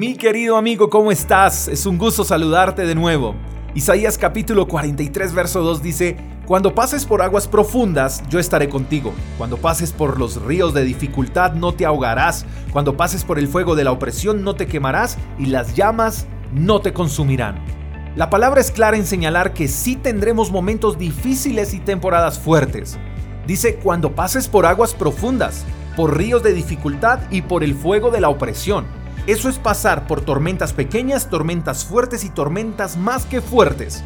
Mi querido amigo, ¿cómo estás? Es un gusto saludarte de nuevo. Isaías capítulo 43, verso 2 dice, Cuando pases por aguas profundas, yo estaré contigo. Cuando pases por los ríos de dificultad, no te ahogarás. Cuando pases por el fuego de la opresión, no te quemarás y las llamas no te consumirán. La palabra es clara en señalar que sí tendremos momentos difíciles y temporadas fuertes. Dice, cuando pases por aguas profundas, por ríos de dificultad y por el fuego de la opresión. Eso es pasar por tormentas pequeñas, tormentas fuertes y tormentas más que fuertes.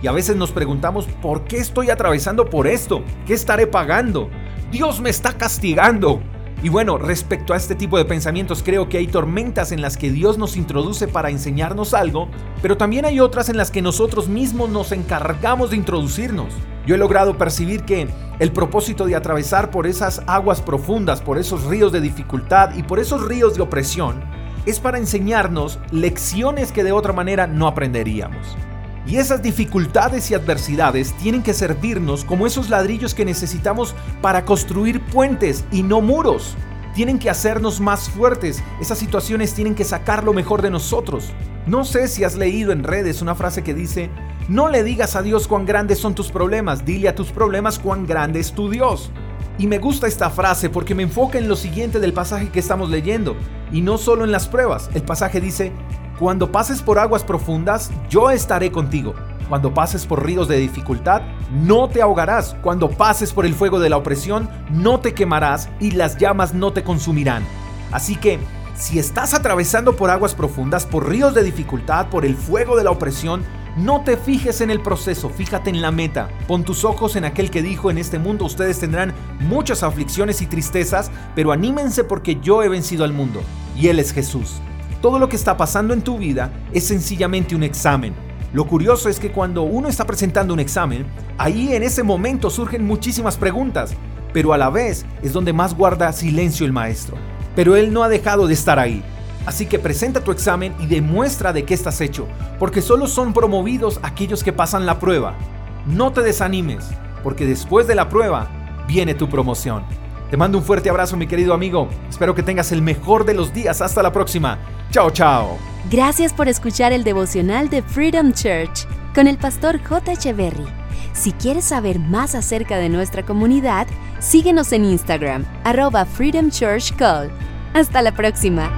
Y a veces nos preguntamos, ¿por qué estoy atravesando por esto? ¿Qué estaré pagando? Dios me está castigando. Y bueno, respecto a este tipo de pensamientos, creo que hay tormentas en las que Dios nos introduce para enseñarnos algo, pero también hay otras en las que nosotros mismos nos encargamos de introducirnos. Yo he logrado percibir que el propósito de atravesar por esas aguas profundas, por esos ríos de dificultad y por esos ríos de opresión, es para enseñarnos lecciones que de otra manera no aprenderíamos. Y esas dificultades y adversidades tienen que servirnos como esos ladrillos que necesitamos para construir puentes y no muros. Tienen que hacernos más fuertes. Esas situaciones tienen que sacar lo mejor de nosotros. No sé si has leído en redes una frase que dice, no le digas a Dios cuán grandes son tus problemas, dile a tus problemas cuán grande es tu Dios. Y me gusta esta frase porque me enfoca en lo siguiente del pasaje que estamos leyendo, y no solo en las pruebas. El pasaje dice, cuando pases por aguas profundas, yo estaré contigo. Cuando pases por ríos de dificultad, no te ahogarás. Cuando pases por el fuego de la opresión, no te quemarás y las llamas no te consumirán. Así que, si estás atravesando por aguas profundas, por ríos de dificultad, por el fuego de la opresión, no te fijes en el proceso, fíjate en la meta. Pon tus ojos en aquel que dijo, en este mundo ustedes tendrán muchas aflicciones y tristezas, pero anímense porque yo he vencido al mundo. Y Él es Jesús. Todo lo que está pasando en tu vida es sencillamente un examen. Lo curioso es que cuando uno está presentando un examen, ahí en ese momento surgen muchísimas preguntas, pero a la vez es donde más guarda silencio el maestro. Pero él no ha dejado de estar ahí. Así que presenta tu examen y demuestra de qué estás hecho, porque solo son promovidos aquellos que pasan la prueba. No te desanimes, porque después de la prueba viene tu promoción. Te mando un fuerte abrazo mi querido amigo. Espero que tengas el mejor de los días. Hasta la próxima. Chao, chao. Gracias por escuchar el devocional de Freedom Church con el pastor J. Echeverry. Si quieres saber más acerca de nuestra comunidad, síguenos en Instagram, arroba Freedom Church Call. Hasta la próxima.